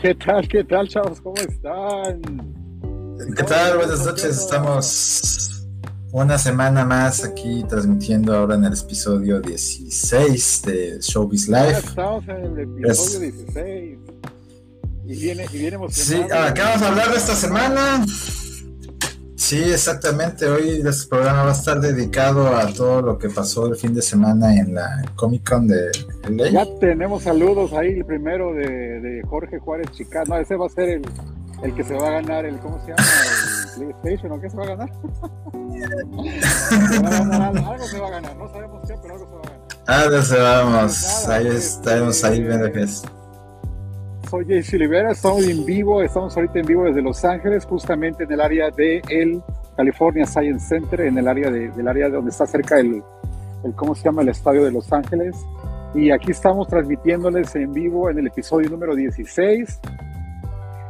¿Qué tal, qué tal, chavos? ¿Cómo están? ¿Qué tal? Buenas noches. Estamos una semana más aquí transmitiendo ahora en el episodio 16 de Showbiz Live. estamos en el episodio 16. Y viene, y viene Sí, ¿qué vamos a hablar de esta semana? Sí, exactamente. Hoy este programa va a estar dedicado a todo lo que pasó el fin de semana en la Comic Con de LA. Ya tenemos saludos ahí, el primero de, Jorge Juárez Chicano. No, ese va a ser el, el, que se va a ganar el, ¿cómo se llama? El PlayStation, ¿o qué se va a ganar? se va a ganar algo, se va a ganar, no sabemos qué, pero algo se va a ganar. Ah, no sé, vamos. ahí estaremos ahí viendo qué es soy Jay Olivera, estamos en vivo, estamos ahorita en vivo desde Los Ángeles, justamente en el área de el California Science Center, en el área de, del área donde está cerca el, el, ¿cómo se llama? El estadio de Los Ángeles. Y aquí estamos transmitiéndoles en vivo en el episodio número 16.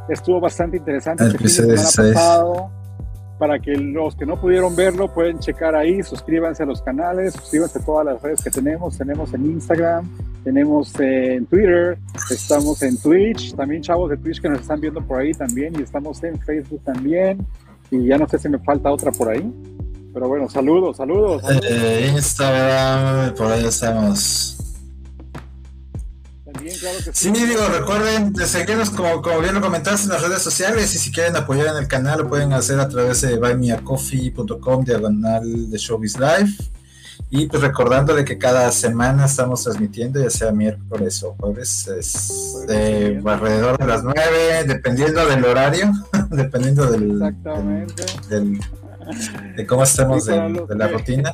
Estuvo bastante interesante. El episodio 16 para que los que no pudieron verlo pueden checar ahí, suscríbanse a los canales, suscríbanse a todas las redes que tenemos, tenemos en Instagram, tenemos en Twitter, estamos en Twitch, también chavos de Twitch que nos están viendo por ahí también, y estamos en Facebook también, y ya no sé si me falta otra por ahí, pero bueno, saludos, saludos. Eh, Instagram, por ahí estamos. Sí, digo, recuerden de seguirnos como, como bien lo comentaste en las redes sociales y si quieren apoyar en el canal lo pueden hacer a través de buymeacoffee.com diagonal de Showbiz Live. Y pues recordándole que cada semana estamos transmitiendo, ya sea miércoles o jueves, es de alrededor de las nueve, dependiendo del horario, dependiendo del, del, de cómo estemos de, de la rutina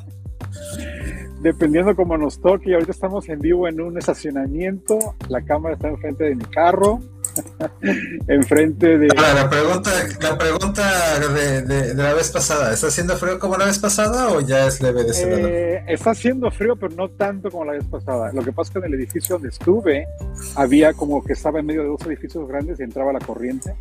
dependiendo cómo nos toque. Ahorita estamos en vivo en un estacionamiento. La cámara está enfrente de mi carro. enfrente de. la pregunta, la pregunta de, la vez pasada: ¿está haciendo frío como la vez pasada o ya es leve de ese eh, Está haciendo frío, pero no tanto como la vez pasada. Lo que pasa es que en el edificio donde estuve había como que estaba en medio de dos edificios grandes y entraba la corriente.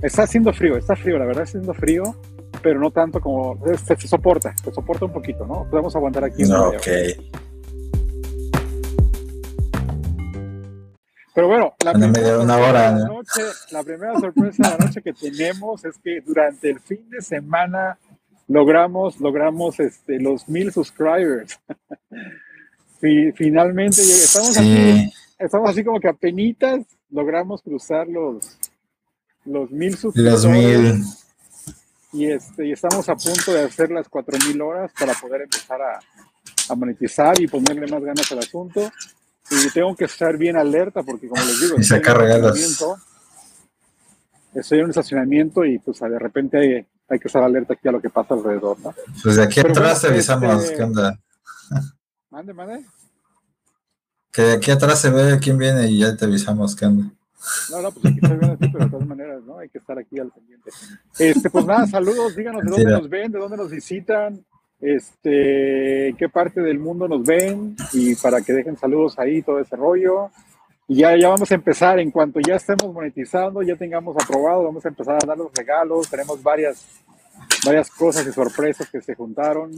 Está haciendo frío, está frío, la verdad está haciendo frío pero no tanto como se, se, soporta, se soporta un poquito, ¿no? Podemos aguantar aquí. No, ok. Pero bueno, la primera, una hora, noche, la primera sorpresa de la noche que tenemos es que durante el fin de semana logramos, logramos este, los mil subscribers. y finalmente estamos así, estamos así como que apenas logramos cruzar los, los mil suscriptores. Los mil y, este, y estamos a punto de hacer las 4.000 horas para poder empezar a, a, monetizar y ponerle más ganas al asunto. Y tengo que estar bien alerta porque, como les digo, estoy, en estoy en un estacionamiento y pues de repente hay, hay, que estar alerta aquí a lo que pasa alrededor. ¿no? Pues de aquí atrás te avisamos este, qué onda. Mande, mande. Que de aquí atrás se ve quién viene y ya te avisamos qué onda. No, no, pues aquí se ven así, pero de todas maneras, ¿no? Hay que estar aquí al pendiente. Este, pues nada, saludos, díganos de dónde nos ven, de dónde nos visitan, este, qué parte del mundo nos ven y para que dejen saludos ahí, todo ese rollo. Y ya, ya vamos a empezar, en cuanto ya estemos monetizando, ya tengamos aprobado, vamos a empezar a dar los regalos, tenemos varias, varias cosas y sorpresas que se juntaron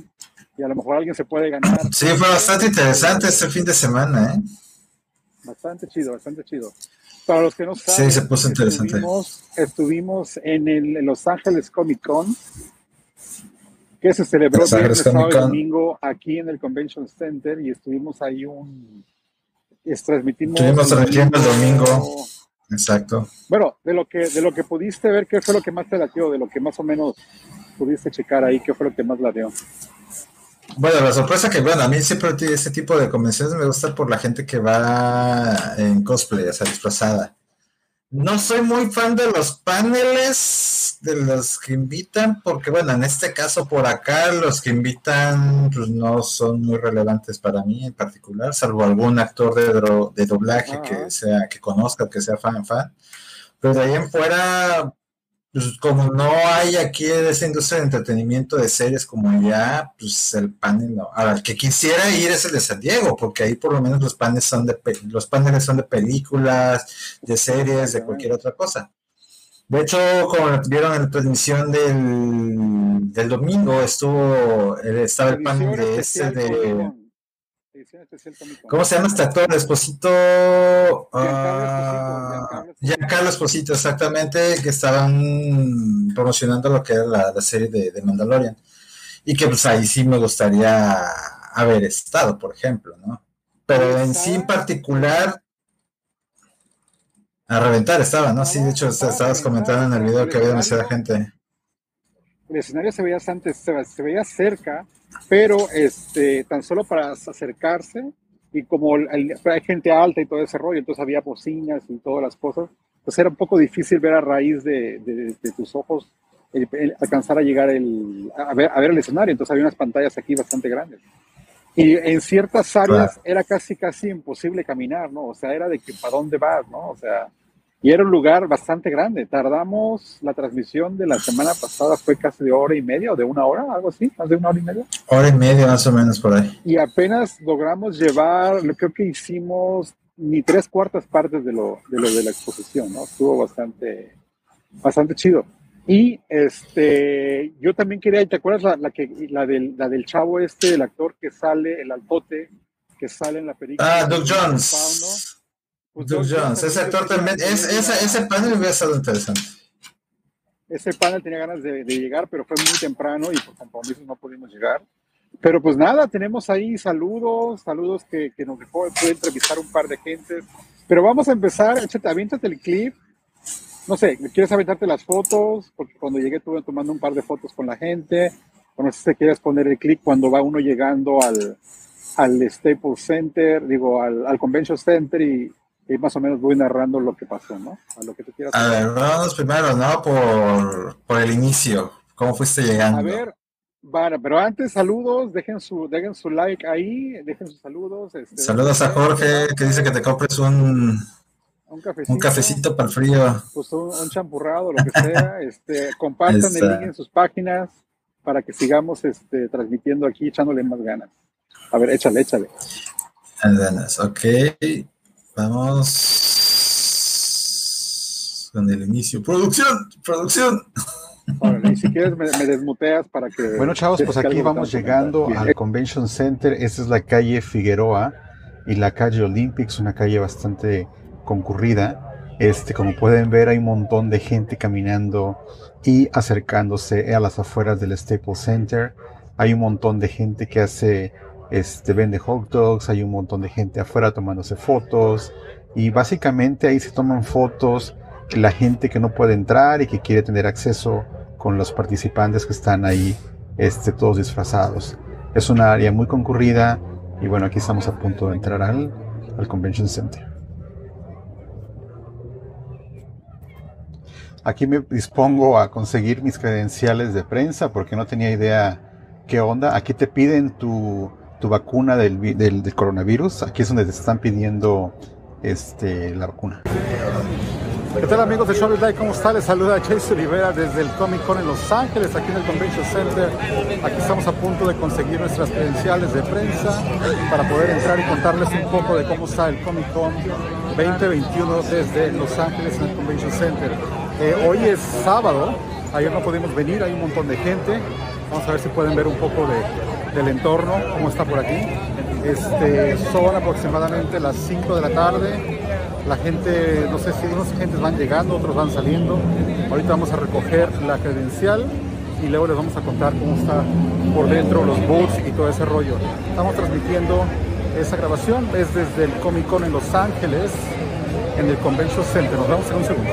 y a lo mejor alguien se puede ganar. Sí, fue bastante interesante este fin de semana, ¿eh? Bastante chido, bastante chido. Para los que no saben, sí, se puso interesante. Estuvimos, en, el, Los Ángeles Comic Con, que se celebró sábado y domingo aquí en el Convention Center y estuvimos ahí un... transmitimos estuvimos transmitiendo el domingo. Exacto. Bueno, de lo que de lo que pudiste ver, ¿qué fue lo que más te latió? De lo que más o menos pudiste checar ahí, ¿qué fue lo que más latió? Bueno, la sorpresa que, bueno, a mí siempre este tipo de convenciones me gusta por la gente que va en cosplay, o sea, disfrazada. No soy muy fan de los paneles de los que invitan, porque bueno, en este caso por acá los que invitan pues, no son muy relevantes para mí en particular, salvo algún actor de, de doblaje que sea que conozca, que sea fan fan. Pero de ahí en fuera, pues como no hay aquí esa industria de entretenimiento de series como ya, pues el panel no. Ahora, el que quisiera ir es el de San Diego, porque ahí por lo menos los paneles son de los paneles son de películas, de series, de cualquier otra cosa. De hecho, como vieron en la transmisión del, del domingo, estuvo estaba el panel de ese de especial. ¿Cómo se llama este actor? Esposito. Giancarlo Esposito, exactamente, que estaban promocionando lo que era la, serie de, de, Mandalorian. Y que pues ahí sí me gustaría haber estado, por ejemplo, ¿no? Pero en sí en particular, a reventar estaba, ¿no? Sí, de hecho, estabas comentando en el video que había demasiada gente. El escenario se veía antes, se, veía cerca, pero este, tan solo para acercarse y como hay gente alta y todo ese rollo, entonces había bocinas y todas las cosas, pues era un poco difícil ver a raíz de, tus ojos alcanzar a llegar el, a ver, a ver el escenario, entonces había unas pantallas aquí bastante grandes. Y en ciertas áreas era casi, casi imposible caminar, ¿no? O sea, era de que para dónde vas, ¿no? O sea, y era un lugar bastante grande. Tardamos, la transmisión de la semana pasada fue casi de hora y media o de una hora, algo así, más de una hora y media. Hora y media más o menos por ahí. Y apenas logramos llevar, creo que hicimos ni tres cuartas partes de lo de, lo de la exposición, ¿no? Estuvo bastante, bastante chido. Y este, yo también quería, ¿te acuerdas la, la, que, la, del, la del chavo este, el actor que sale, el altote, que sale en la película? Ah, Doug Jones. Pues Doug Jones, ese actor también, es, ese, ese panel hubiera estado interesante. Ese panel tenía ganas de, de, llegar, pero fue muy temprano y por compromisos no pudimos llegar. Pero pues nada, tenemos ahí saludos, saludos que, que nos dejó, puede entrevistar un par de gentes. Pero vamos a empezar, échate, aviéntate el clip no sé, ¿quieres aventarte las fotos? Porque cuando llegué estuve tomando un par de fotos con la gente. O no sé si quieres poner el clic cuando va uno llegando al, al Staples Center, digo, al, al Convention Center y, más o menos voy narrando lo que pasó, ¿no? A lo que te quieras. A ver, vamos primero, ¿no? Por, por el inicio. ¿Cómo fuiste llegando? A ver, bueno, pero antes saludos, dejen su, dejen su like ahí, dejen sus saludos. Este, saludos a Jorge, que dice que te compres un un cafecito, para el frío. Pues un, champurrado, lo que sea. este, compartan el link en sus páginas para que sigamos este, transmitiendo aquí, echándole más ganas. A ver, échale, échale. Ganas, ok. Vamos con el inicio. Producción, producción. y si quieres me, desmuteas para que... Bueno, chavos, pues aquí vamos llegando al Convention Center. Esta es la calle Figueroa y la calle Olympics, una calle bastante concurrida. Este, como pueden ver, hay un montón de gente caminando y acercándose a las afueras del Staples Center. Hay un montón de gente que hace, este, vende hot dogs, hay un montón de gente afuera tomándose fotos. Y básicamente ahí se toman fotos la gente que no puede entrar y que quiere tener acceso con los participantes que están ahí, este, todos disfrazados. Es una área muy concurrida y bueno, aquí estamos a punto de entrar al, al Convention Center. Aquí me dispongo a conseguir mis credenciales de prensa porque no tenía idea qué onda. Aquí te piden tu, tu vacuna del, del, coronavirus. Aquí es donde te están pidiendo este, la vacuna. ¿Qué tal amigos de Show ¿Cómo está? Les saluda Chase Rivera desde el Comic Con en Los Ángeles, aquí en el Convention Center. Aquí estamos a punto de conseguir nuestras credenciales de prensa para poder entrar y contarles un poco de cómo está el Comic Con 2021 desde Los Ángeles en el Convention Center. Eh, hoy es sábado, ayer no pudimos venir, hay un montón de gente. Vamos a ver si pueden ver un poco de, del entorno, cómo está por aquí. Este, son aproximadamente las 5 de la tarde. La gente, no sé si unos gentes van llegando, otros van saliendo. Ahorita vamos a recoger la credencial y luego les vamos a contar cómo está por dentro los boots y todo ese rollo. Estamos transmitiendo esa grabación, es desde el Comic Con en Los Ángeles, en el Convention Center. Nos vemos en un segundo.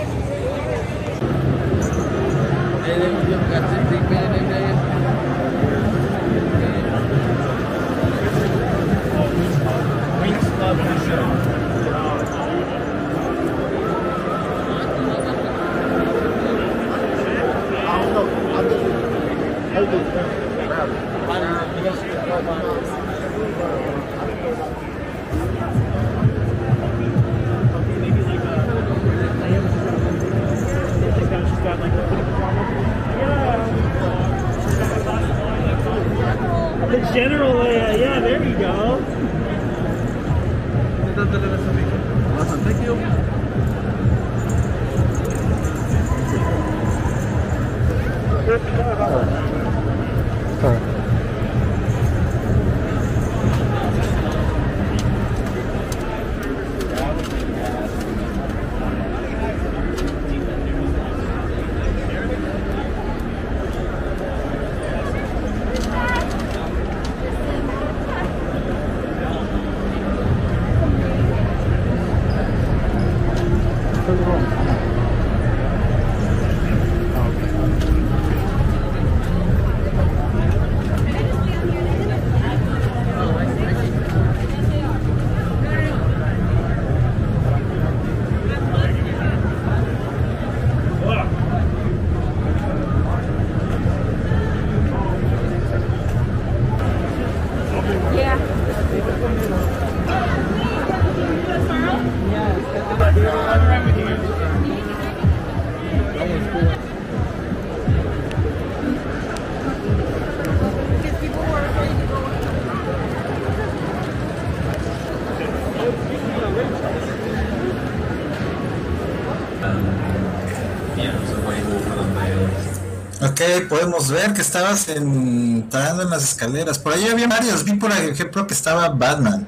Podemos ver que estabas entrando en las escaleras. Por ahí había varios. Vi, por ejemplo, que estaba Batman.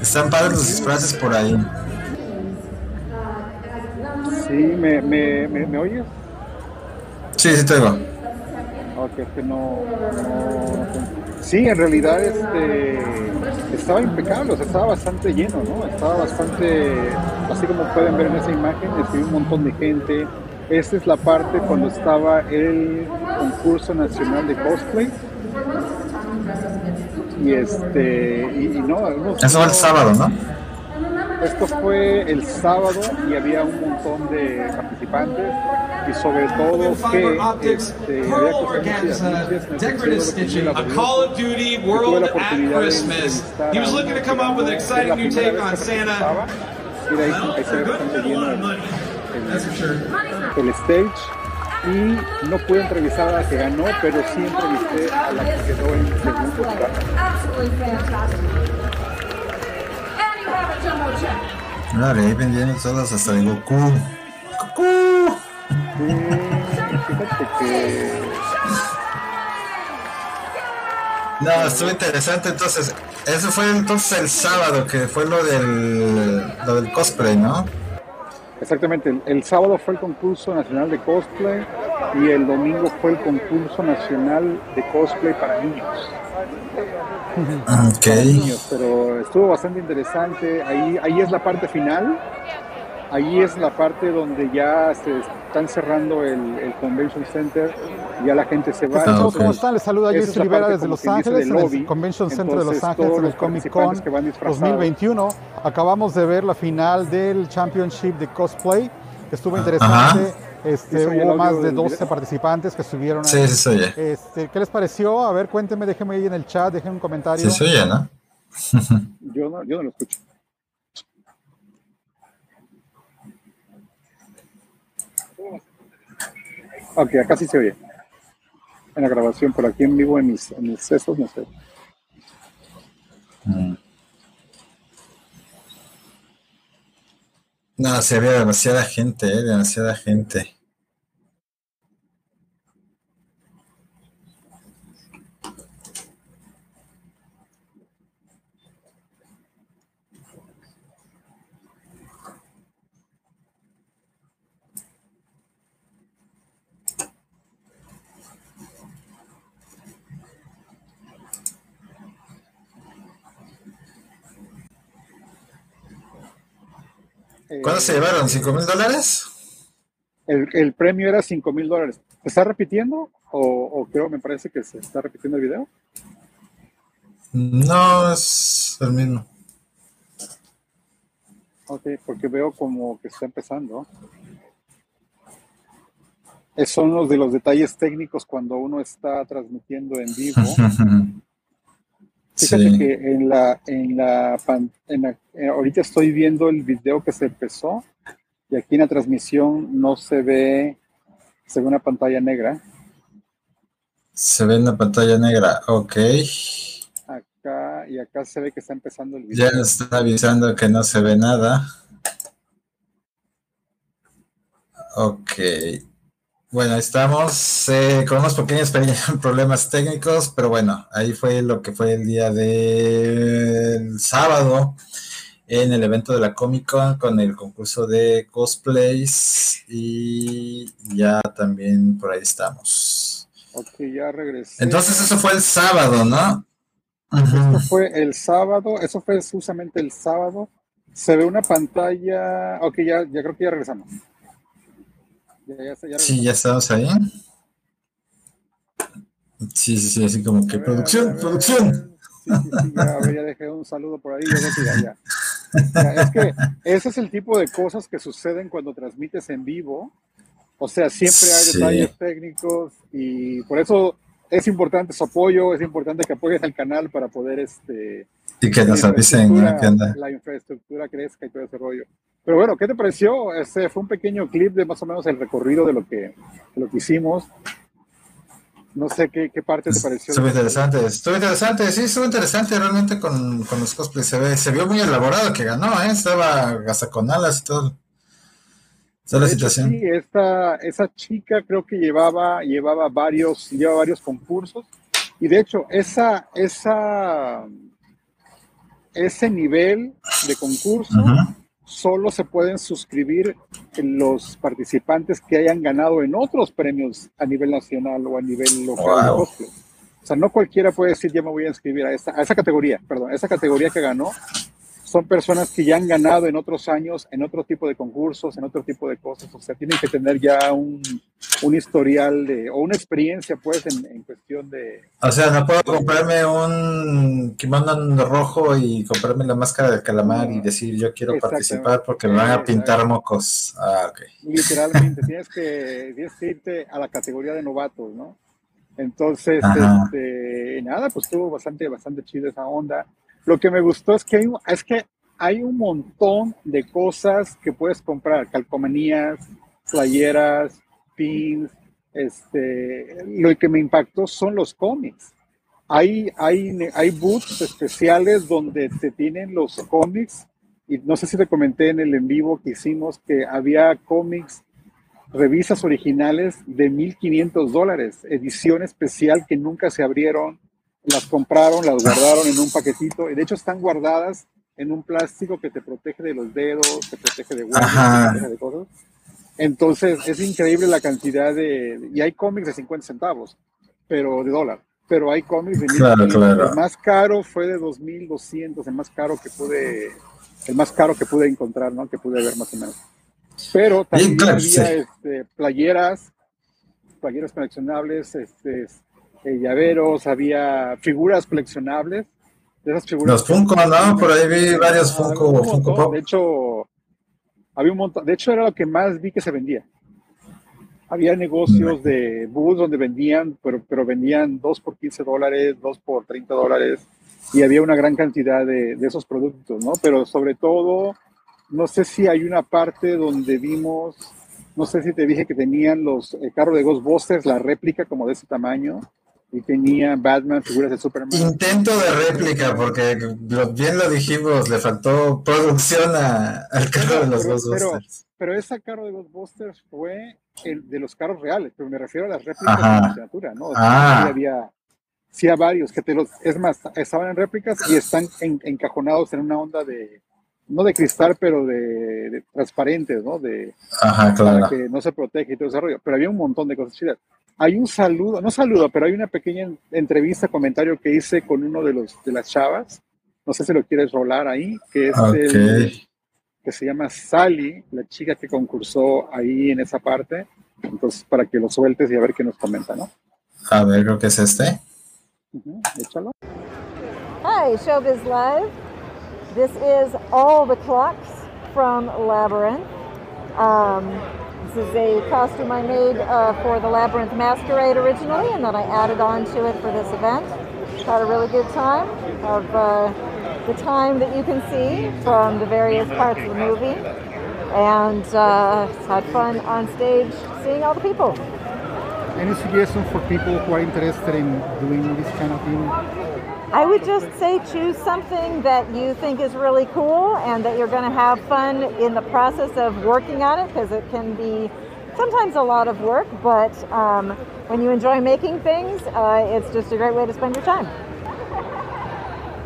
Están padres los disfraces por ahí. Sí, ¿me, me, me, oyes? Sí, sí te oigo. Ok, que no, Sí, en realidad este, estaba impecable, o sea, estaba bastante lleno, ¿no? Estaba bastante, así como pueden ver en esa imagen, este, un montón de gente esta es la parte cuando estaba el concurso nacional de cosplay. Y este, y, no, Eso fue el sábado, ¿no? Esto fue el sábado y había un montón de participantes y sobre todo que este, había cosas A Call of Duty World at Christmas. He was looking to come up with an exciting new take on Santa. Mira, ahí, ahí se ve bastante lleno el, el stage y no pude entrevistar a la que ganó, pero sí entrevisté a la que quedó en segundo lugar. Vale, ahí vendieron todos hasta de Goku. Goku. fíjate que... No, estuvo interesante entonces. Eso fue entonces el sábado, que fue lo del, lo del cosplay, ¿no? Exactamente, el, sábado fue el concurso nacional de cosplay y el domingo fue el concurso nacional de cosplay para niños. Ok. pero estuvo bastante interesante. Ahí, ahí es la parte final. Ahí es la parte donde ya se están cerrando el, Convention Center, ya la gente se va. Ah, ¿Cómo están? Les saluda Jesse Rivera desde Los Ángeles, en el Convention Center de Los Ángeles, en el Comic Con 2021. Acabamos de ver la final del Championship de Cosplay, que estuvo interesante. Este, hubo más de 12 participantes que estuvieron ahí. Sí, sí, este, ¿Qué les pareció? A ver, cuéntenme, déjenme ahí en el chat, déjenme un comentario. Sí, sí, ¿no? yo ¿no? Yo no lo escucho. Ok, acá sí se oye. En la grabación, por aquí en vivo, en mis, sesos, no sé. Mm. No, se había demasiada gente, ¿eh? demasiada gente. ¿Cuánto se llevaron? ¿Cinco mil dólares? El, premio era cinco mil dólares. ¿Se está repitiendo? O, creo, me parece que se está repitiendo el video. No, es el mismo. Ok, porque veo como que está empezando. Esos son los de los detalles técnicos cuando uno está transmitiendo en vivo. Fíjate que en la, en la, en eh, ahorita estoy viendo el video que se empezó y aquí en la transmisión no se ve, se ve una pantalla negra. Se ve una pantalla negra, ok. Acá y acá se ve que está empezando el video. Ya está avisando que no se ve nada. Ok. Bueno, estamos eh, con unos pequeños problemas técnicos, pero bueno, ahí fue lo que fue el día del sábado en el evento de la Comic Con con el concurso de cosplays y ya también por ahí estamos. Ok, ya regresé. Entonces eso fue el sábado, ¿no? Eso fue el sábado, eso fue justamente el sábado. Se ve una pantalla, ok, ya, ya creo que ya regresamos sí, ya estamos ahí. Sí, sí, sí, así como que producción, producción. Sí, sí, ya, ya, dejé un saludo por ahí, ya, ya. Es que ese es el tipo de cosas que suceden cuando transmites en vivo. O sea, siempre hay detalles técnicos y por eso es importante su apoyo, es importante que apoyen al canal para poder este y que nos avisen que la infraestructura crezca y todo ese rollo. Pero bueno, ¿qué te pareció? Este fue un pequeño clip de más o menos el recorrido de lo que, de lo que hicimos. No sé qué, qué parte te pareció. Estuvo interesante, estuvo interesante, sí, estuvo interesante realmente con, con los cosplays. Se, ve, se vio muy elaborado que ganó, ¿eh? Estaba hasta con alas y todo. Toda la situación. Sí, esta, esa chica creo que llevaba, llevaba varios, lleva varios concursos. Y de hecho, esa, esa, ese nivel de concurso solo se pueden suscribir los participantes que hayan ganado en otros premios a nivel nacional o a nivel local. O sea, no cualquiera puede decir, ya me voy a inscribir a esa, a esa categoría, perdón, a esa categoría que ganó son personas que ya han ganado en otros años, en otro tipo de concursos, en otro tipo de cosas. O sea, tienen que tener ya un, un historial de, o una experiencia, pues, en, en, cuestión de. O sea, no puedo comprarme un kimono rojo y comprarme la máscara del calamar y decir yo quiero participar porque me van a pintar mocos. Ah, ok. Literalmente, tienes que, tienes que irte a la categoría de novatos, ¿no? Entonces, este, nada, pues estuvo bastante, bastante chido esa onda. Lo que me gustó es que hay, es que hay un montón de cosas que puedes comprar, calcomanías, playeras, pins. Este, lo que me impactó son los cómics. Hay, hay, hay booths especiales donde te tienen los cómics y no sé si te comenté en el en vivo que hicimos que había cómics, revistas originales de 1.500 dólares, edición especial que nunca se abrieron, las compraron, las guardaron en un paquetito y de hecho están guardadas en un plástico que te protege de los dedos, te protege de huevos, de cosas. Entonces es increíble la cantidad de... Y hay cómics de 50 centavos, pero de dólar. Pero hay cómics de claro, claro. El más caro fue de 2.200, el más caro que pude, el más caro que pude encontrar, ¿no? Que pude ver más o menos. Pero también había este, playeras, playeras coleccionables, este, eh, llaveros, había figuras coleccionables. De esas figuras Los Funko, ¿no? Por ahí vi varios Funko, Funko Pop. De hecho, había un montón. De hecho, era lo que más vi que se vendía. Había negocios de bus donde vendían, pero, pero vendían dos por 15 dólares, dos por 30 dólares, y había una gran cantidad de, de esos productos, ¿no? Pero sobre todo, no sé si hay una parte donde vimos, no sé si te dije que tenían los el carro de Ghostbusters, la réplica como de ese tamaño, y tenía Batman, figuras de Superman. Intento de réplica, porque bien lo dijimos, le faltó producción al carro de los Ghostbusters. Pero, ese carro de Ghostbusters fue el de los carros reales, pero me refiero a las réplicas de la literatura, ¿no? ah. sí había, sí varios, que te los, es más, estaban en réplicas y están encajonados en una onda de, no de cristal, pero de, transparentes, ¿no? De, Ajá, claro. Para que no se protege y todo ese rollo. Pero había un montón de cosas chidas. Hay un saludo, no saludo, pero hay una pequeña entrevista, comentario que hice con uno de los de las chavas. No sé si lo quieres rolar ahí, que es el, que se llama Sally, la chica que concursó ahí en esa parte. Entonces, para que lo sueltes y a ver qué nos comenta, ¿no? A ver, creo que es este. Uh échalo. Hi, Showbiz Live. This is all the clocks from Labyrinth. Um, This is a costume I made uh, for the Labyrinth Masquerade originally, and then I added on to it for this event. Had a really good time of uh, the time that you can see from the various parts of the movie, and uh, had fun on stage seeing all the people. Any suggestions for people who are interested in doing this kind of thing? I would just say choose something that you think is really cool and that you're going to have fun in the process of working on it because it can be sometimes a lot of work, but um, when you enjoy making things, uh, it's just a great way to spend your time.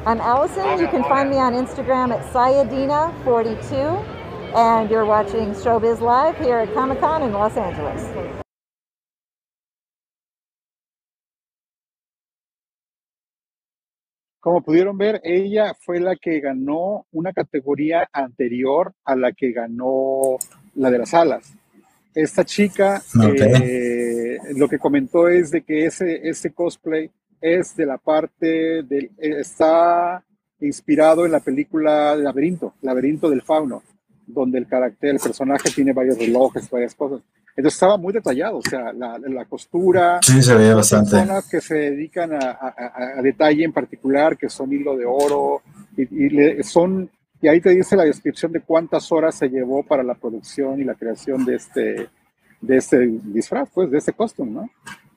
I'm Allison. You can find me on Instagram at Sayadina42, and you're watching Showbiz Live here at Comic Con in Los Angeles. Como pudieron ver, ella fue la que ganó una categoría anterior a la que ganó la de las alas. Esta chica eh, lo que comentó es de que ese, ese cosplay es de la parte del, está inspirado en la película Laberinto, Laberinto del Fauno, donde el carácter, el personaje tiene varios relojes, varias cosas. Entonces estaba muy detallado, o sea, la, la costura. Sí, se veía bastante. Personas que se dedican a, a, a, detalle en particular, que son hilo de oro, y, y le, son, y ahí te dice la descripción de cuántas horas se llevó para la producción y la creación de este, de este disfraz, pues, de este costume, ¿no?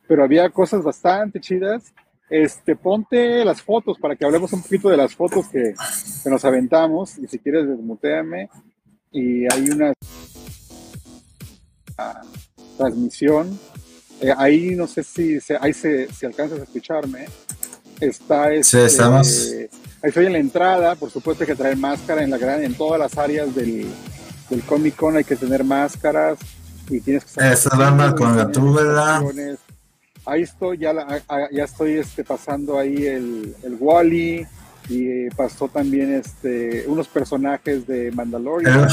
Pero había cosas bastante chidas. Este, ponte las fotos para que hablemos un poquito de las fotos que, que nos aventamos, y si quieres desmuteame. Y hay transmisión. Eh, ahí no sé si se, ahí se, si alcanzas a escucharme. Está este, sí, estamos. Ahí estoy en la entrada, por supuesto que traer máscara en la gran, en todas las áreas del, del Comic Con hay que tener máscaras y tienes que Esa alarma con la túbela. Ahí estoy, ya, la, ya estoy este, pasando ahí el, el Wally y pasó también este, unos personajes de Mandalorian.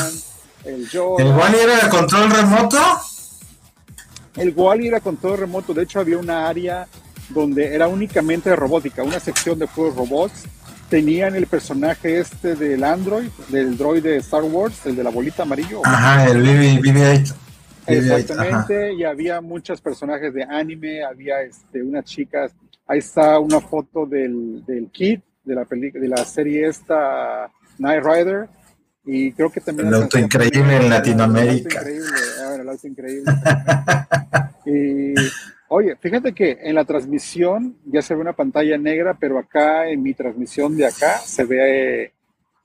El, Yoda. ¿El Wally era de control remoto? El Wally era control remoto, de hecho había una área donde era únicamente de robótica, una sección de puros robots. Tenían el personaje este del Android, del droid de Star Wars, el de la bolita amarillo. Ajá, el BB-8. Exactamente, Ajá. y había muchos personajes de anime, había este, unas chicas, ahí está una foto del, del Kid, de la, de la serie esta, Night Rider, y creo que también... El auto increíble en Latinoamérica. El auto increíble, ah, el auto increíble. y, oye, fíjate que en la transmisión ya se ve una pantalla negra, pero acá en mi transmisión de acá se ve,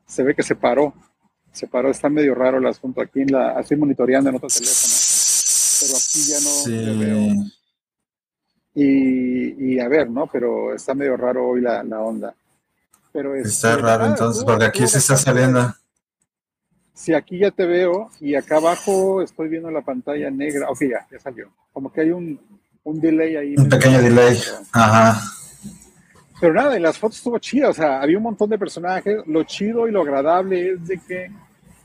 se ve que se paró. Se paró, está medio raro el asunto aquí, en la, estoy monitoreando en otro teléfono, pero aquí ya no Sí. se veo. Y, y a ver, ¿no? Pero está medio raro hoy la, la onda. Pero Está este, raro nada, entonces, porque aquí sí está saliendo. Sí, aquí ya te veo y acá abajo estoy viendo la pantalla negra. Ok, ya, ya salió. Como que hay un, un delay ahí. Un pequeño delay. Ajá. Pero nada, en las fotos estuvo chida, o sea, había un montón de personajes. Lo chido y lo agradable es de que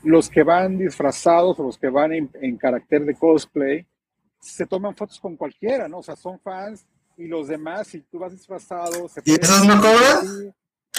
los que van disfrazados o los que van en, en carácter de cosplay se toman fotos con cualquiera, ¿no? O sea, son fans y los demás, si tú vas disfrazado, se ¿Y esos no cobran?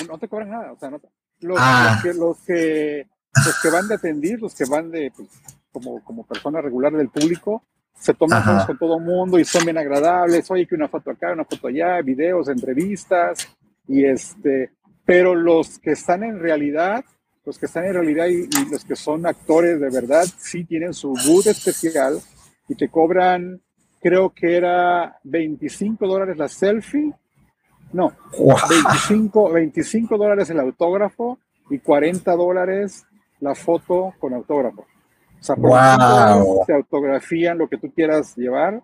No te cobran nada, o sea, no te- los, Ah. los que, los que los que van de atendir, los que van de pues, como, como persona regular del público, se toman fotos con todo el mundo y son bien agradables. Oye, que una foto acá, una foto allá, videos, entrevistas, y este, pero los que están en realidad, los que están en realidad y, y los que son actores de verdad, sí tienen su boot especial y te cobran, creo que era 25 dólares la selfie. No, Guau. 25, 25 dólares el autógrafo y 40 dólares la foto con autógrafo. O sea, por Wow. 25 dólares te autografían lo que tú quieras llevar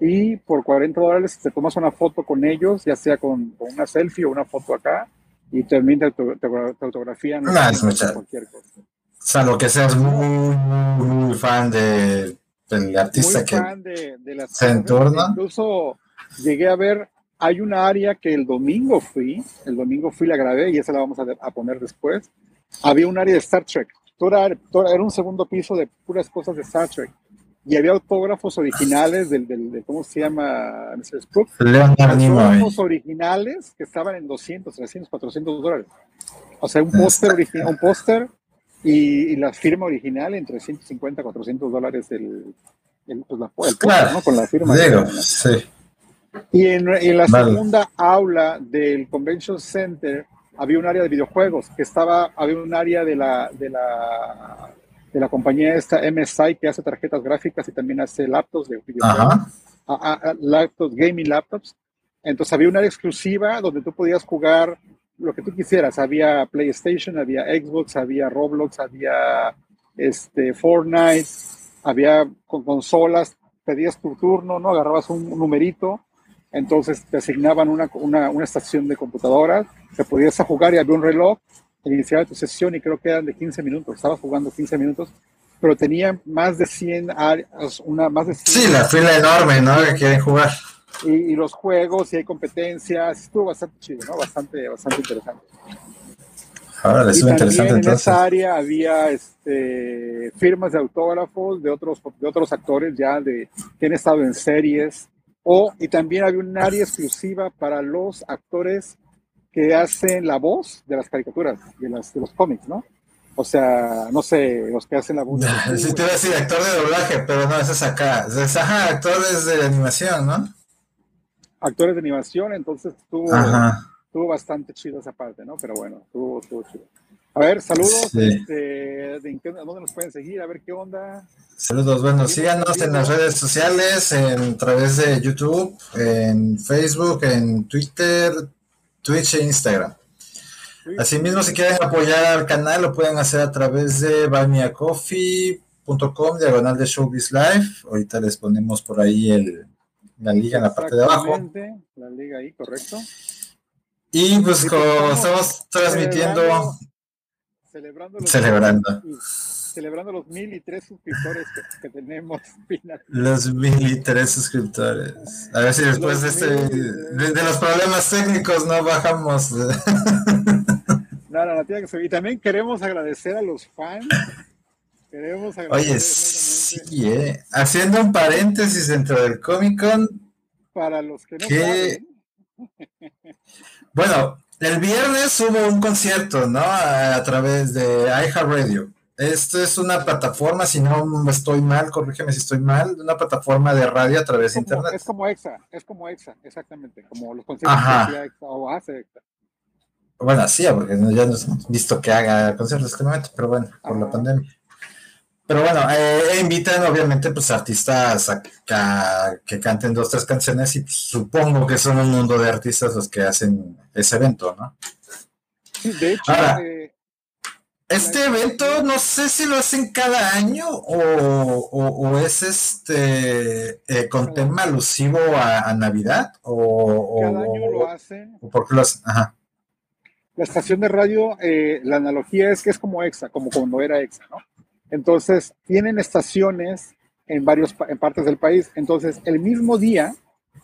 y por 40 dólares te tomas una foto con ellos, ya sea con, con una selfie o una foto acá y también te, te- te autografían No, mucha- cualquier cosa. Salvo que seas muy, muy, muy fan de, del artista muy que. fan de, de las se entorna. Incluso llegué a ver, hay una área que el domingo fui, el domingo fui, la grabé y esa la vamos a, a poner después. Había un área de Star Trek. Todo era, todo era un segundo piso de puras cosas de Star Trek. Y había autógrafos originales del, del, de, ¿cómo se llama? Mr. Spook. Autógrafos originales que estaban en 200, 300, 400 dólares. O sea, un póster un póster y, y la firma original en 350, 400 dólares el, el, pues la, el póster, Claro. ¿no? Con la firma. Digo, sí. Y en, en la Vale. segunda aula del Convention Center había un área de videojuegos, que estaba, había un área de la, de la, de la compañía esta MSI que hace tarjetas gráficas y también hace laptops de videojuegos a- a- a laptops, gaming laptops. Entonces había una área exclusiva donde tú podías jugar lo que tú quisieras. Había PlayStation, había Xbox, había Roblox, había este, Fortnite, había con consolas. Pedías tu turno, ¿no? Agarrabas un, un numerito. Entonces te asignaban una, una, una estación de computadoras. Te podías a jugar y había un reloj. Iniciaba tu sesión y creo que eran de 15 minutos. Estabas jugando 15 minutos. Pero tenía más de 100 áreas, una, más de 100 Sí, la fila enorme, ¿no? Que quieren jugar. y, y los juegos y hay competencias. Estuvo bastante chido, ¿no? Bastante, bastante interesante. Ahora les y también interesante en entonces. esa área había este, firmas de autógrafos de otros, de otros actores ya de, que han estado en series. O, y también había un área exclusiva para los actores que hacen la voz de las caricaturas, de, las, de los cómics, ¿no? O sea, no sé, los que hacen la voz. Sí, te iba a decir actor de doblaje, pero no, ese es acá. Es, ajá, actores de animación, ¿no? Actores de animación, entonces estuvo, estuvo bastante chido esa parte, ¿no? Pero bueno, estuvo, estuvo chido. A ver, saludos. Este, de, ¿Dónde nos pueden seguir? A ver qué onda. Saludos, bueno, síganos en las redes sociales, en través de YouTube, en Facebook, en Twitter, Twitch e Instagram. Asimismo, si quieren apoyar al canal, lo pueden hacer a través de buymeacoffee.com, diagonal de Showbiz Live. Ahorita les ponemos por ahí el, la liga en la parte de abajo. La liga ahí, correcto. Y pues como estamos transmitiendo Celebrando celebrando. Celebrando los mil y tres suscriptores que, tenemos. Los mil y tres suscriptores. A ver si después de, este, de, los problemas técnicos no bajamos. No, no, no, tiene que ser. Y también queremos agradecer a los fans. Queremos agradecer. Oye, sí, eh. Haciendo un paréntesis dentro del Comic Con. Para los que no saben. Bueno, el viernes hubo un concierto, ¿no? A, través de iHeartRadio. Esto es una plataforma, si no estoy mal, corrígeme si estoy mal, una plataforma de radio a través de internet. Es como EXA, es como EXA, exactamente, como los conciertos que hacía EXA o hace EXA. Bueno, sí, porque ya no hemos visto que haga conciertos este momento, pero bueno, por la pandemia. Pero bueno, eh, invitan obviamente pues artistas a, que canten dos, tres canciones y pues, supongo que son un mundo de artistas los que hacen ese evento, ¿no? Sí, de hecho, eh, este evento no sé si lo hacen cada año o, es este eh, con tema alusivo a, Navidad o, cada año lo hacen. ¿Por qué lo hacen? Ajá. La estación de radio, la analogía es que es como EXA, como cuando era EXA, ¿no? Entonces, tienen estaciones en varios en partes del país. Entonces, el mismo día,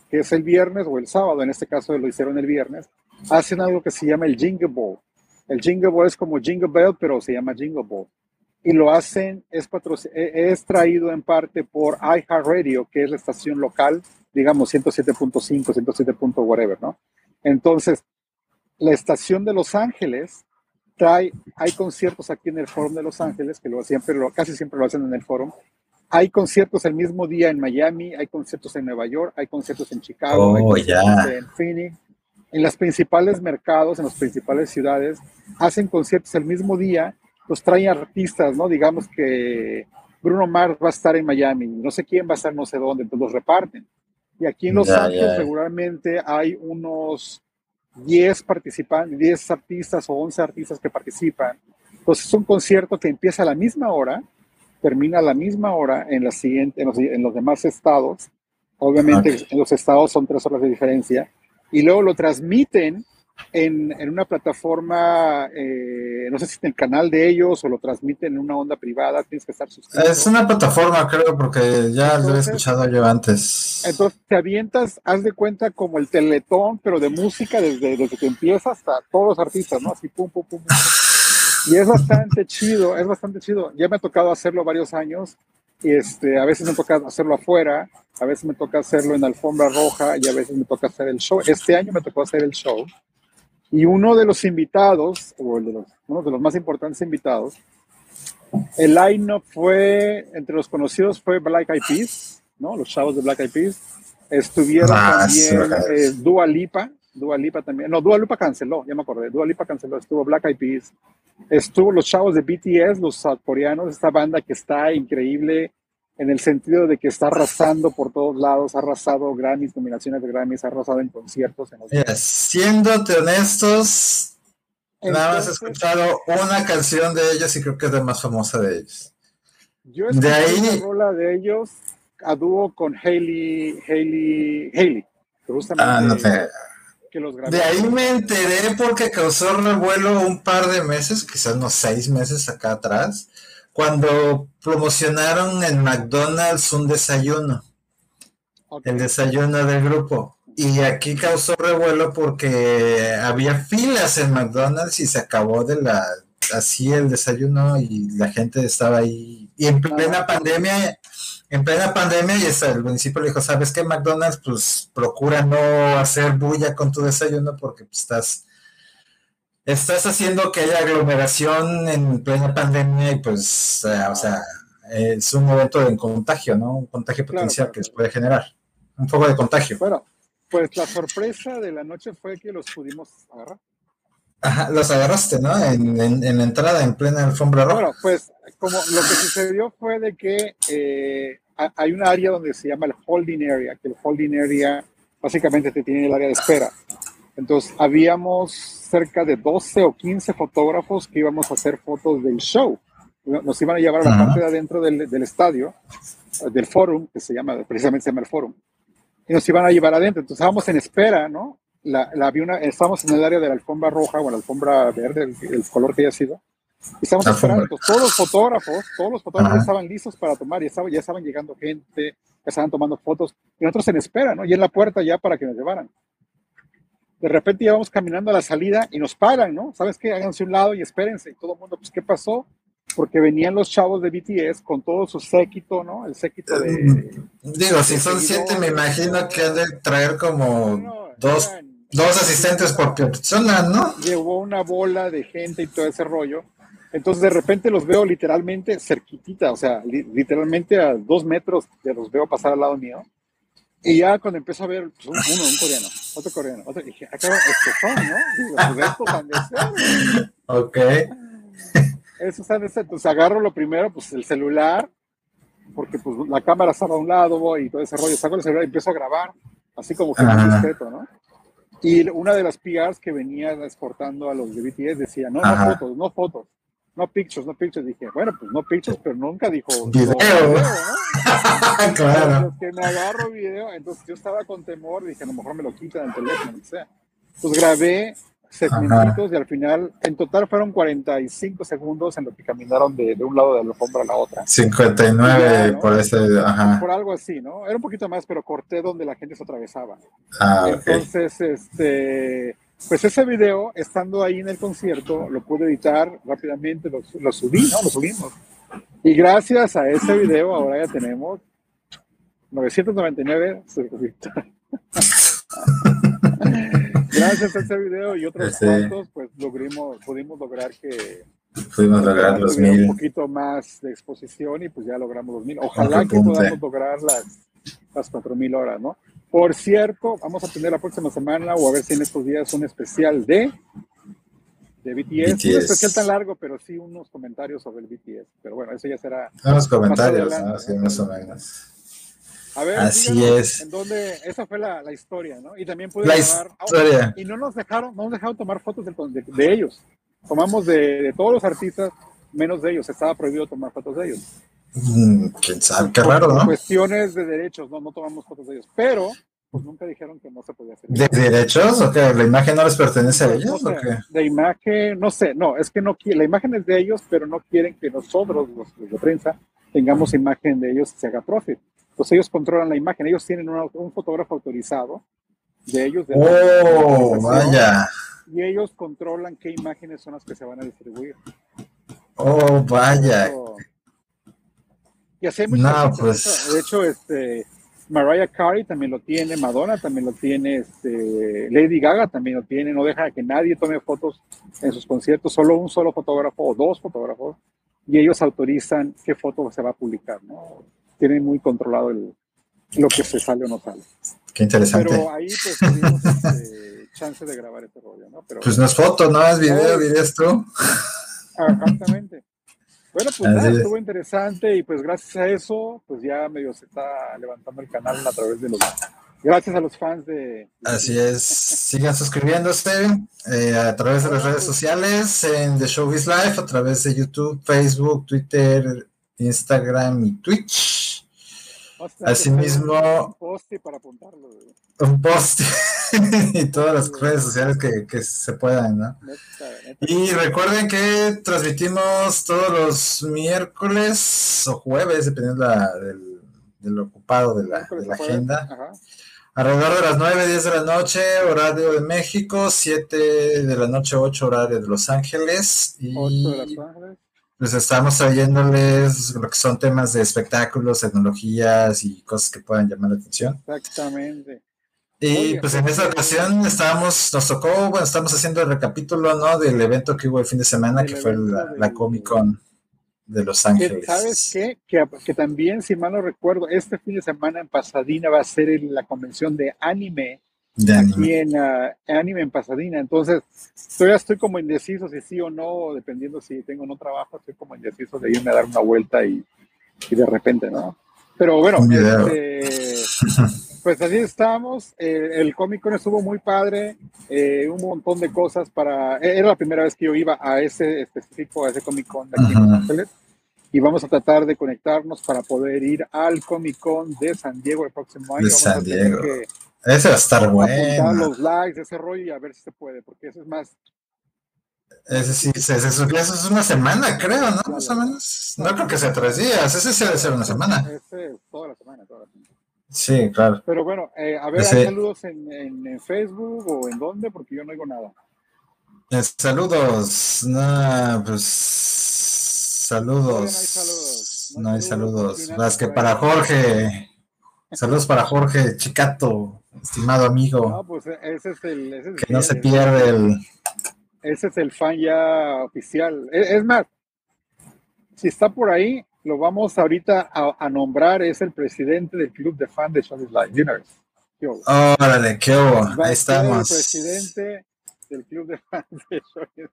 que es el viernes o el sábado, en este caso lo hicieron el viernes, hacen algo que se llama el Jingle Ball. El Jingle Ball es como Jingle Bell, pero se llama Jingle Ball. Y lo hacen, es, e, es traído en parte por iHeartRadio, que es la estación local, digamos 107.5, 107. whatever, ¿no? Entonces, la estación de Los Ángeles hay conciertos aquí en el Fórum de Los Ángeles, que lo, siempre, lo, casi siempre lo hacen en el Fórum. Hay conciertos el mismo día en Miami, hay conciertos en Nueva York, hay conciertos en Chicago, hay oh, en Phoenix. En los principales mercados, en las principales ciudades, hacen conciertos el mismo día, los traen artistas, ¿no? Digamos que Bruno Mars va a estar en Miami, no sé quién va a estar no sé dónde, entonces los reparten. Y aquí en Los Ángeles regularmente hay unos 10 participantes, 10 artistas o 11 artistas que participan. Entonces es un concierto que empieza a la misma hora, termina a la misma hora en, la siguiente, en, los, demás estados. Obviamente en los estados son tres horas de diferencia. Y luego lo transmiten en, en una plataforma, eh, no sé si en el canal de ellos o lo transmiten en una onda privada, tienes que estar suscrito. Es una plataforma, creo, porque ya lo he escuchado yo antes. Entonces te avientas, haz de cuenta como el teletón, pero de música desde, desde que empieza hasta todos los artistas, ¿no? Así pum, pum, pum. Y es bastante chido, es bastante chido. Ya me ha tocado hacerlo varios años. Y este, a veces me toca hacerlo afuera, a veces me toca hacerlo en alfombra roja y a veces me toca hacer el show. Este año me tocó hacer el show y uno de los invitados, o de los, uno de los más importantes invitados, el line-up fue, entre los conocidos fue Black Eyed Peas, ¿no? Los chavos de Black Eyed Peas. Estuvieron ah, también eh, Dua Lipa, Dua Lipa también, no, Dua Lipa canceló, ya me acordé, Dua Lipa canceló, estuvo Black Eyed Peas, estuvo los chavos de BTS, los coreanos, esta banda que está increíble, en el sentido de que está arrasando por todos lados, ha arrasado Grammys, nominaciones de Grammys, ha arrasado en conciertos. En los... siéndote honestos, nada más he escuchado una canción de ellos y creo que es la más famosa de ellos. Yo de ahí una rola de ellos a dúo con Hailey, Hailey, Hailey, ah, no de ahí me enteré porque causó revuelo un par de meses, quizás unos seis meses acá atrás, cuando promocionaron en McDonald's un desayuno, el desayuno del grupo. Y aquí causó revuelo porque había filas en McDonald's y se acabó de la así el desayuno y la gente estaba ahí. Y en plena pandemia, en plena pandemia, y el municipio le dijo, ¿sabes qué? McDonald's, pues procura no hacer bulla con tu desayuno porque pues, estás estás haciendo que haya aglomeración en plena pandemia y pues, o sea, es un momento de contagio, ¿no? Un contagio potencial que se puede generar. Un poco de contagio. Bueno, pues la sorpresa de la noche fue que los pudimos agarrar. Ajá, los agarraste, ¿no? En, en, la entrada, en plena alfombra roja. Bueno, pues como lo que sucedió fue de que eh, hay un área donde se llama el holding area, que el holding area básicamente te tiene el área de espera. Entonces, habíamos cerca de 12 o 15 fotógrafos que íbamos a hacer fotos del show. Nos iban a llevar a la parte de adentro del, del estadio, del forum, que se llama, precisamente se llama el forum, y nos iban a llevar adentro. Entonces, estábamos en espera, ¿no? La, la, una, estábamos en el área de la alfombra roja o la alfombra verde, el, color que haya sido. Y estamos esperando. todos los fotógrafos, todos los fotógrafos estaban listos para tomar, ya estaban, ya estaban llegando gente, ya estaban tomando fotos, y nosotros en espera, ¿no? Y en la puerta ya para que nos llevaran. De repente íbamos caminando a la salida y nos paran, ¿no? ¿Sabes qué? Háganse un lado y espérense. Y todo el mundo, pues, ¿qué pasó? Porque venían los chavos de BTS con todo su séquito, ¿no? El séquito de. Digo, si son siete, me imagino que han de traer como dos Dos asistentes por persona, ¿no? Llevó una bola de gente y todo ese rollo. Entonces de repente los veo literalmente cerquitita, o sea, literalmente a dos metros de los veo pasar al lado mío. Y ya cuando empiezo a ver pues, uno, un coreano, otro coreano, otro, dije, acá ah, estos son, ¿no? Digo, pues de. Ok. Esos han de ser. Entonces agarro lo primero, pues el celular, porque pues la cámara estaba a un lado y todo ese rollo. Saco el celular y empiezo a grabar, así como que más discreto, ¿no? Y una de las PRs que venía exportando a los de BTS decía, no, no fotos, no fotos, no pictures, no pictures. Dije, bueno, pues no pictures, pero nunca dijo video. claro. que me agarro video, entonces yo estaba con temor, dije, a lo mejor me lo quitan el teléfono, o sea. Pues grabé segmentos y al final, en total fueron 45 segundos en lo que caminaron de, de un lado de la alfombra a la otra. 59 por ese, ajá. Por algo así, ¿no? Era un poquito más, pero corté donde la gente se atravesaba. Ah, Entonces, este, pues ese video, estando ahí en el concierto, lo pude editar rápidamente, lo, lo subí, ¿no? Lo subimos. Y gracias a ese video ahora ya tenemos 999 gracias a este video y otros cuantos, pues logramos, pudimos lograr que pudimos lograr los mil. Un poquito más de exposición y pues ya logramos los mil. Ojalá que podamos lograr las, las cuatro mil horas, ¿no? Por cierto, vamos a tener la próxima semana o a ver si en estos días un especial de de BTS. BTS. No especial tan largo, pero sí unos comentarios sobre el BTS. Pero bueno, eso ya será. Unos comentarios, ¿no? Sí, más o menos. A ver, Así es. En donde, esa fue la, la, historia, ¿no? Y también pude la historia. y no nos dejaron, no nos dejaron tomar fotos de, de, ellos. Tomamos de, de, todos los artistas, menos de ellos. Estaba prohibido tomar fotos de ellos. Mm, quién sabe, qué raro, ¿no? Cuestiones de derechos, no, no tomamos fotos de ellos. Pero, pues nunca dijeron que no se podía hacer. ¿De derechos? ¿O que la imagen no les pertenece a ellos? No sé, ¿o qué? De imagen, no sé, no, es que no la imagen es de ellos, pero no quieren que nosotros, los, los de prensa, tengamos imagen de ellos y se haga profit pues ellos controlan la imagen, ellos tienen un fotógrafo autorizado de ellos. De oh, vaya. Y ellos controlan qué imágenes son las que se van a distribuir. Oh, vaya. Y así hay muchas pues... De hecho, este, Mariah Carey también lo tiene, Madonna también lo tiene, este, Lady Gaga también lo tiene, no deja que nadie tome fotos en sus conciertos, solo un solo fotógrafo o dos fotógrafos, y ellos autorizan qué foto se va a publicar, ¿no? Tienen muy controlado el, lo que se sale o no sale. Qué interesante. Pero ahí pues tuvimos este, chance de grabar este rollo, ¿no? Pero, pues no es foto, no es video, dirías tú. Exactamente. Bueno, pues nada, estuvo interesante y pues gracias a eso, pues ya medio se está levantando el canal a través de los... Gracias a los fans de... Así es, sigan suscribiéndose eh, a través de las redes sociales, en The Showbiz Live, a través de YouTube, Facebook, Twitter, Instagram y Twitch. Asimismo, un post para apuntarlo. Un post y todas las redes sociales que, que se puedan, ¿no? Y recuerden que transmitimos todos los miércoles o jueves, dependiendo la, del, del, ocupado de la, de la agenda. Alrededor de las 9, 10 de la noche, horario de México, 7 de la noche, 8 horario de Los Ángeles. Y... 8 de Los Ángeles pues estamos trayéndoles lo que son temas de espectáculos, tecnologías y cosas que puedan llamar la atención. Exactamente. Y pues en esta ocasión estábamos, nos tocó, bueno, estamos haciendo el recapítulo, ¿no? Del evento que hubo el fin de semana, que fue la, Comic Con de Los Ángeles. ¿Sabes qué? Que, que, también, si mal no recuerdo, este fin de semana en Pasadena va a ser la convención de anime aquí en uh, anime en Pasadena. Entonces, todavía estoy como indeciso si sí o no, dependiendo si tengo o no trabajo, estoy como indeciso de irme a dar una vuelta y, y de repente, ¿no? Pero bueno, este, pues así estamos. Eh, el Comic Con estuvo muy padre, eh, un montón de cosas para. Eh, era la primera vez que yo iba a ese específico, a ese Comic Con de aquí en Los Ángeles. Y vamos a tratar de conectarnos para poder ir al Comic Con de San Diego el próximo año. De San Diego. Ese va a estar bueno. los likes, ese rollo y a ver si se puede, porque eso es más. Ese sí, ese, eso es una semana, creo, ¿no? Más o menos. No creo que sea tres días, ese sí debe ser una semana. Ese es toda la semana, toda la semana. Sí, claro. Pero bueno, eh, a ver, ¿hay saludos en, en, Facebook o en dónde? Porque yo no oigo nada. Eh, saludos, no, pues saludos. No hay saludos. Más que para Jorge. Saludos para Jorge Chicato, estimado amigo. No, pues ese es el. Ese es que no se pierde el. Ese es el fan ya oficial. E, es más, si está por ahí, lo vamos ahorita a, nombrar, es el presidente del club de fans de Showbiz Live Universe. Órale, qué hubo, ahí estamos. El presidente del club de fans de Live.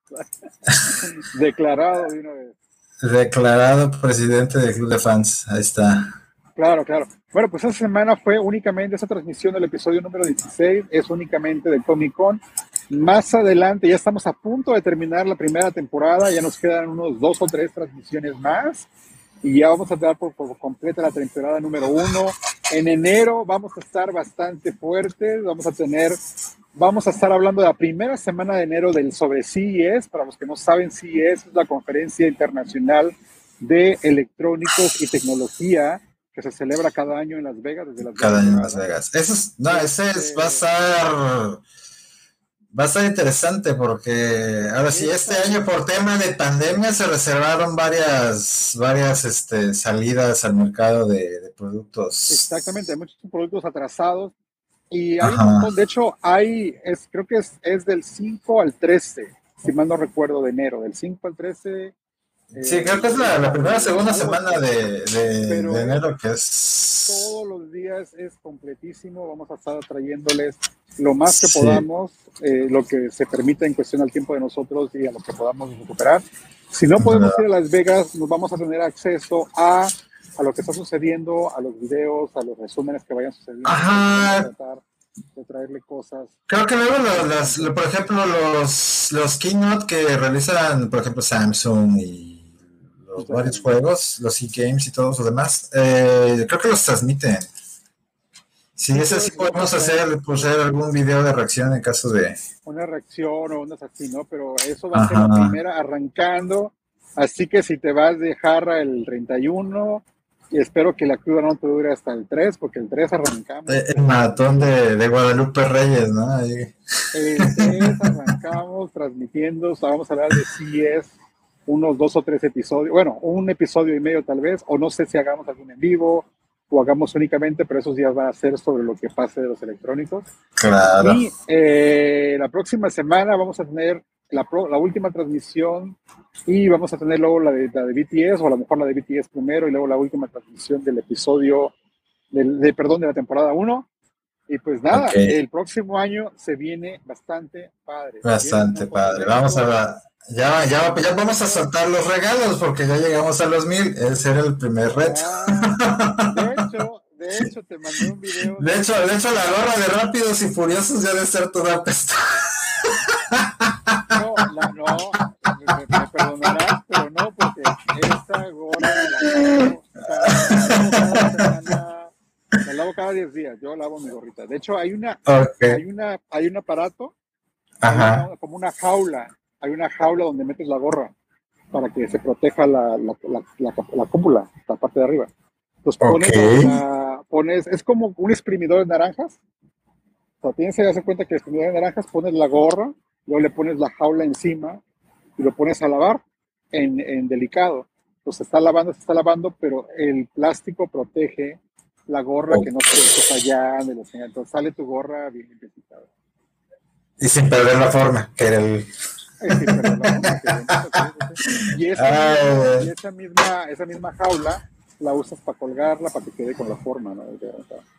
Declarado de una vez. Declarado presidente del club de fans, ahí está. Claro, claro. Bueno, pues esta semana fue únicamente esa transmisión del episodio número 16, es únicamente de Comic Con. Más adelante, ya estamos a punto de terminar la primera temporada, ya nos quedan unos dos o tres transmisiones más y ya vamos a dar por, completa la temporada número uno. En enero vamos a estar bastante fuertes, vamos a tener, vamos a estar hablando de la primera semana de enero del sobre CES. Para los que no saben, CES es la conferencia internacional de electrónicos y tecnología que se celebra cada año en Las Vegas. Desde las cada año en Las Vegas. Eso es, no, ese es, va a ser Va a estar interesante porque ahora sí, este año por tema de pandemia se reservaron varias, varias este, salidas al mercado de, productos. Exactamente, hay muchos productos atrasados y hay de hecho hay, es, creo que es, es del 5 al 13, si mal no recuerdo, de enero, del 5 al 13 Sí, creo que es la, primera segunda semana de, enero que es... Todos los días es completísimo, vamos a estar trayéndoles lo más que podamos, eh, lo que se permita en cuestión al tiempo de nosotros y a lo que podamos recuperar. Si no podemos ir a Las Vegas, nos vamos a tener acceso a, a lo que está sucediendo, a los videos, a los resúmenes que vayan sucediendo. Ajá de traerle cosas. Creo que luego, las, por ejemplo, los, los keynote que realizan, por ejemplo, Samsung y varios juegos, los e-games y todos los demás, eh, creo que los transmiten. Si es así, podemos hacer, pues, hacer algún video de reacción en caso de... Una reacción o unas así, ¿no? Pero eso va a ser la primera arrancando. Así que si te vas de jarra el 31, y espero que la cruda no te dure hasta el 3, porque el 3 arrancamos. Eh, el maratón de, de, Guadalupe Reyes, ¿no? El 3 arrancamos transmitiendo, vamos a hablar de CES unos dos o tres episodios, bueno, un episodio y medio tal vez, o no sé si hagamos algún en vivo o hagamos únicamente, pero esos días van a ser sobre lo que pase de los electrónicos. Claro. Y eh, la próxima semana vamos a tener la, la, última transmisión y vamos a tener luego la de, la de BTS, o a lo mejor la de BTS primero, y luego la última transmisión del episodio, del, de, perdón, de la temporada 1. Y pues nada, el próximo año se viene bastante padre. Bastante padre. Vamos a, ya, ya, ya vamos a soltar los regalos porque ya llegamos a los mil. Ese era el primer reto. Ah, de hecho, de hecho, te mandé un video. De, hecho, de hecho, la gorra de Rápidos y Furiosos ya debe ser toda pesta. No, la, no, me, me, perdonarás, pero no, porque esta gorra la, la lavo cada 10 días. Yo lavo mi gorrita. De hecho, hay una, hay una, hay un aparato, como una jaula hay una jaula donde metes la gorra para que se proteja la, la, la, la cúpula, la parte de arriba. Entonces pones, pones, es como un exprimidor de naranjas. O sea, tienes que darse cuenta que el exprimidor de naranjas pones la gorra, luego le pones la jaula encima y lo pones a lavar en, en delicado. Entonces está lavando, se está lavando, pero el plástico protege la gorra que no se fallan, de los entonces sale tu gorra bien limpiecita. Y sin perder la forma, que era el... y, esa, y esa, misma, esa misma jaula la usas para colgarla, para que quede con la forma, ¿no?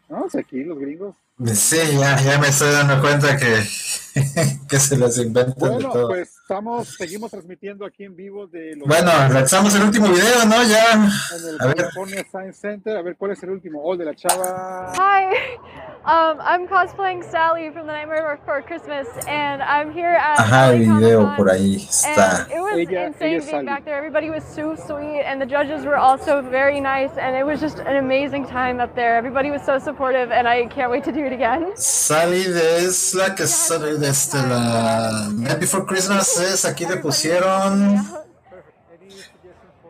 No, o sea, aquí los gringos. Sí, ya, ya me estoy dando cuenta que, que se las inventan bueno, de todo. pues estamos, seguimos transmitiendo aquí en vivo de los Bueno, lanzamos el último video, ¿no? Ya. En el a California ver. Science Center, a ver cuál es el último. Oh, de la chava. Hi, um, I'm cosplaying Sally from The Nightmare Before Christmas, and I'm here at. Ajá, el video por ahí está. It was ella, insane ella being back there. Everybody was so sweet, and the judges were also very nice, and it was just an amazing time up there. Everybody was so supportive, and I can't wait to do it again. Sally es la que sale desde la Night Before Christmas es aquí le pusieron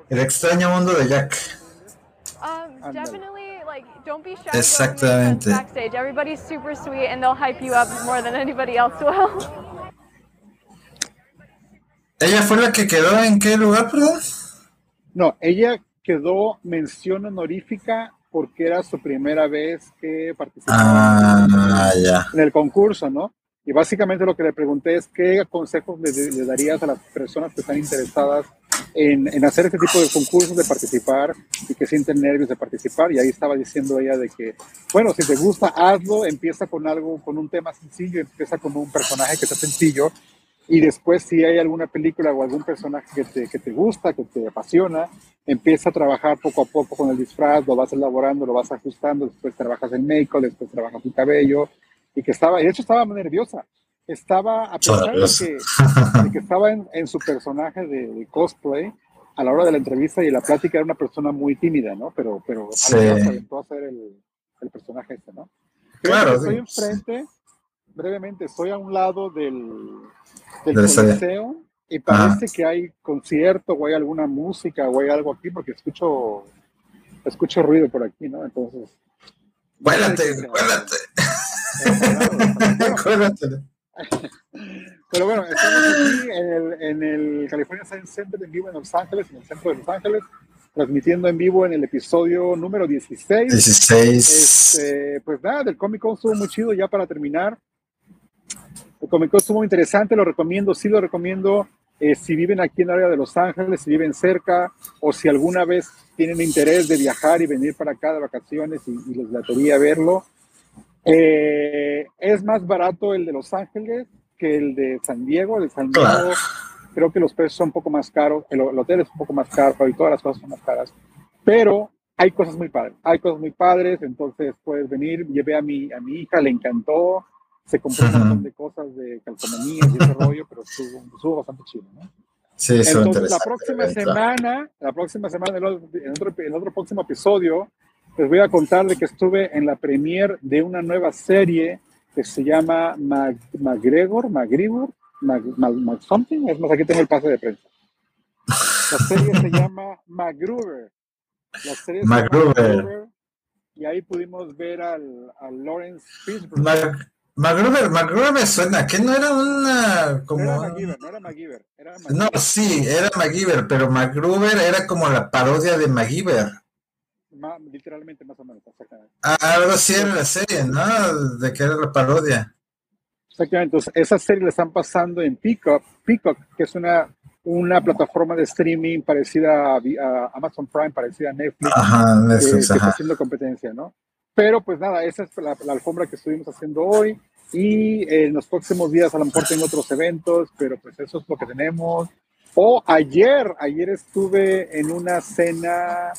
el extraño mundo de Jack. Um, definitely, like, don't be shy. Exactamente. Backstage. Everybody's super sweet, and they'll hype you up more than anybody else will. ¿Ella fue la que quedó en qué lugar, perdón? No, ella quedó mención honorífica porque era su primera vez que participaba ah, en, ya. en el concurso, ¿no? Y básicamente lo que le pregunté es qué consejos le, darías a las personas que están interesadas en, en, hacer este tipo de concursos, de participar y que sienten nervios de participar. Y ahí estaba diciendo ella de que, bueno, si te gusta, hazlo, empieza con algo, con un tema sencillo, empieza con un personaje que sea sencillo. Y después, si hay alguna película o algún personaje que te, que te gusta, que te apasiona, empieza a trabajar poco a poco con el disfraz, lo vas elaborando, lo vas ajustando, después trabajas el make-up, después trabajas el cabello, y que estaba, y de hecho estaba nerviosa, estaba, a pesar de que, de que estaba en, en, su personaje de, de, cosplay, a la hora de la entrevista y la plática era una persona muy tímida, ¿no? Pero, pero sí. se aventó a hacer el, el personaje este, ¿no? Creo claro. Estoy enfrente, brevemente, estoy a un lado del, del coliseo y parece ah. que hay concierto o hay alguna música o hay algo aquí porque escucho, escucho ruido por aquí, ¿no? Entonces... Cuélate, cuélate. Pero bueno, estamos aquí en el, en el, California Science Center en vivo en Los Ángeles, en el centro de Los Ángeles, transmitiendo en vivo en el episodio número 16. 16. Este, pues nada, del Comic Con estuvo muy chido ya para terminar. El Comic Con estuvo muy interesante, lo recomiendo, sí lo recomiendo. Eh, si viven aquí en el área de Los Ángeles, si viven cerca o si alguna vez tienen interés de viajar y venir para acá de vacaciones y, y les gustaría verlo, eh, es más barato el de Los Ángeles que el de San Diego. El de San Diego claro. creo que los precios son un poco más caros, el, el, hotel es un poco más caro y todas las cosas son más caras, pero hay cosas muy padres, hay cosas muy padres, entonces puedes venir, llevé a mi, a mi hija, le encantó, se compró un montón de cosas de calcomanías y ese rollo, pero estuvo, estuvo bastante chido, ¿no? Sí, Entonces, la próxima semana, la próxima semana, en otro, en otro próximo episodio, les voy a contar de que estuve en la premier de una nueva serie que se llama McGregor, Mag, Mag, Mag, something. Es más, aquí tengo el pase de prensa. La serie se llama MacGruber. La serie MacGruber. Y ahí pudimos ver al, al Lawrence Fishburne. MacGruber, MacGruber suena, que no era una como... No era MacGyver, no era MacGyver. Era no, sí, era MacGyver, pero MacGruber era como la parodia de MacGyver. Más, literalmente más o menos. Ah, algo así era la serie, ¿no? De que era la parodia. Exactamente, entonces esa serie la están pasando en Peacock, Peacock que es una, una plataforma de streaming parecida a, a Amazon Prime, parecida a Netflix, ajá, Netflix que, está haciendo competencia, ¿no? Pero pues nada, esa es la, la, alfombra que estuvimos haciendo hoy y en los próximos días a lo mejor tengo otros eventos, pero pues eso es lo que tenemos. O ayer, ayer estuve en una cena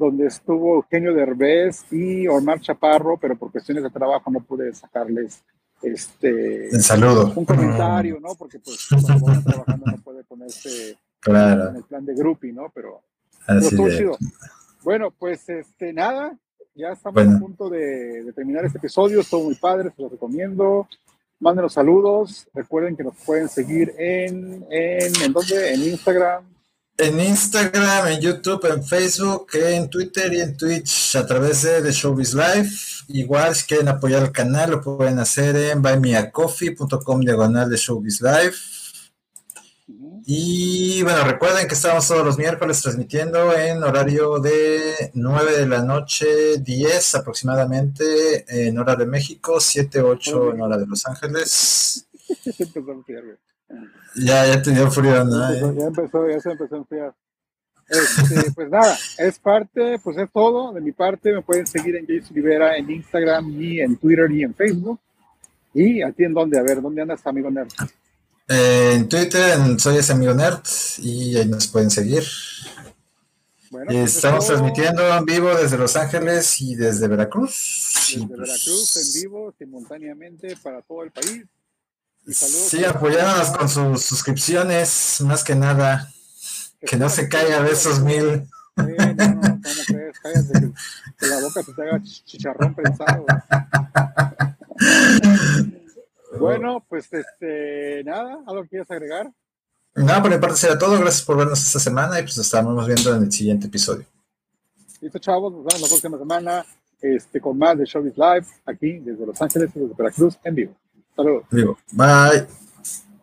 donde estuvo Eugenio Derbez y Omar Chaparro, pero por cuestiones de trabajo no pude sacarles este el saludo. un comentario, ¿no? Porque pues cuando van trabajando no puede ponerse claro. en el plan de groupie, ¿no? Pero, Así pero chido. Bueno, pues este nada, ya estamos bueno. a punto de, de, terminar este episodio, estuvo muy padre, se los recomiendo. Mándenos saludos, recuerden que nos pueden seguir en, en, ¿en dónde? En Instagram, en Instagram, en YouTube, en Facebook, en Twitter y en Twitch a través de The Showbiz Live. Igual, si quieren apoyar el canal, lo pueden hacer en buymeacoffee.com diagonal de Showbiz Live. Y Y bueno, recuerden que estamos todos los miércoles transmitiendo en horario de 9 de la noche, 10 aproximadamente en hora de México, 7, 8 en hora de Los Ángeles. ya, ya te dio frío, ¿no? Ya empezó, ya se empezó a enfriar. Este, pues nada, es parte, pues es todo. De mi parte, me pueden seguir en Jason Rivera en Instagram, y en Twitter, y en Facebook. ¿Y a ti en dónde? A ver, ¿dónde andas, amigo nerd? Eh, en Twitter, soy ese amigo nerd, y ahí nos pueden seguir. Bueno, pues Estamos transmitiendo en vivo desde Los Ángeles y desde Veracruz. Desde pues Veracruz, en vivo, simultáneamente para todo el país. Sí, apoyándonos con sus suscripciones, más que nada. Que no se caiga de esos mil. no, no, ¿cómo crees? Cállate, que, la boca se te haga chicharrón pensado. bueno, pues este, nada, ¿algo que quieras agregar? Nada, por mi parte será todo. Gracias por vernos esta semana y pues estamos viendo en el siguiente episodio. Listo, chavos, nos vemos la próxima semana este, con más de Showbiz Live aquí desde Los Ángeles y desde Veracruz en vivo. Saludos. Vivo. Bye.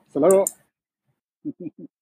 Hasta luego.